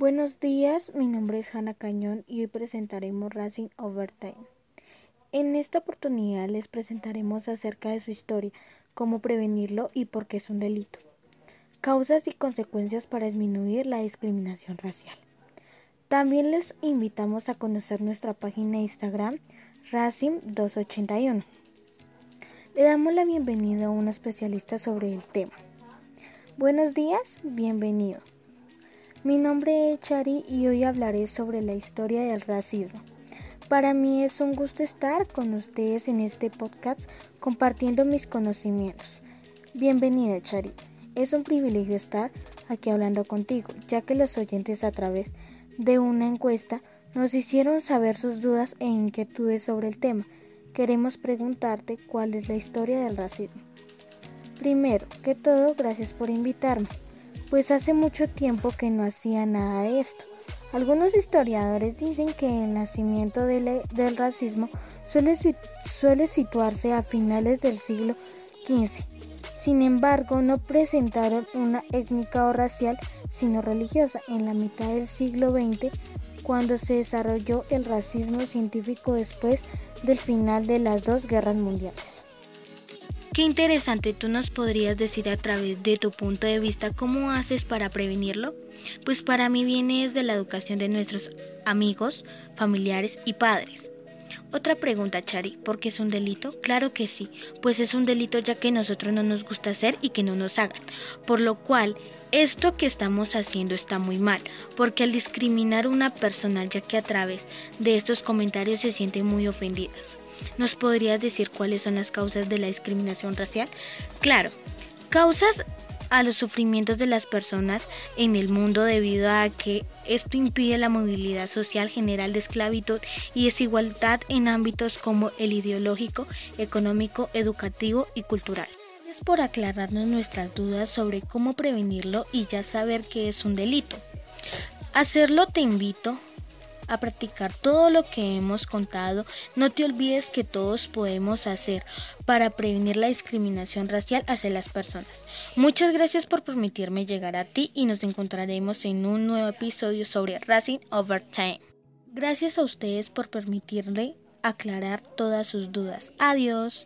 Buenos días, mi nombre es Hanna Cañón y hoy presentaremos Racing Overtime. En esta oportunidad les presentaremos acerca de su historia, cómo prevenirlo y por qué es un delito. Causas y consecuencias para disminuir la discriminación racial. También les invitamos a conocer nuestra página de Instagram Racing281. Le damos la bienvenida a un especialista sobre el tema. Buenos días, bienvenido. Mi nombre es Chari y hoy hablaré sobre la historia del racismo. Para mí es un gusto estar con ustedes en este podcast compartiendo mis conocimientos. Bienvenida Chari. Es un privilegio estar aquí hablando contigo, ya que los oyentes a través de una encuesta nos hicieron saber sus dudas e inquietudes sobre el tema. Queremos preguntarte cuál es la historia del racismo. Primero que todo, gracias por invitarme, pues hace mucho tiempo que no hacía nada de esto. Algunos historiadores dicen que el nacimiento del, racismo suele, situarse a finales del siglo XV. Sin embargo, no presentaron una étnica o racial, sino religiosa. En la mitad del siglo XX, cuando se desarrolló el racismo científico después del final de las dos guerras mundiales. Qué interesante, ¿tú nos podrías decir a través de tu punto de vista cómo haces para prevenirlo? Pues para mí viene desde la educación de nuestros amigos, familiares y padres. Otra pregunta, Chari, ¿por qué es un delito? Claro que sí, pues es un delito ya que nosotros no nos gusta hacer y que no nos hagan. Por lo cual, esto que estamos haciendo está muy mal, porque al discriminar a una persona ya que a través de estos comentarios se sienten muy ofendidas. ¿Nos podrías decir cuáles son las causas de la discriminación racial? Claro, causas a los sufrimientos de las personas en el mundo debido a que esto impide la movilidad social general de esclavitud y desigualdad en ámbitos como el ideológico, económico, educativo y cultural. Gracias por aclararnos nuestras dudas sobre cómo prevenirlo y ya saber que es un delito. Hacerlo te invito a practicar todo lo que hemos contado, no te olvides que todos podemos hacer para prevenir la discriminación racial hacia las personas. Muchas gracias por permitirme llegar a ti y nos encontraremos en un nuevo episodio sobre Racing Over Time. Gracias a ustedes por permitirle aclarar todas sus dudas. Adiós.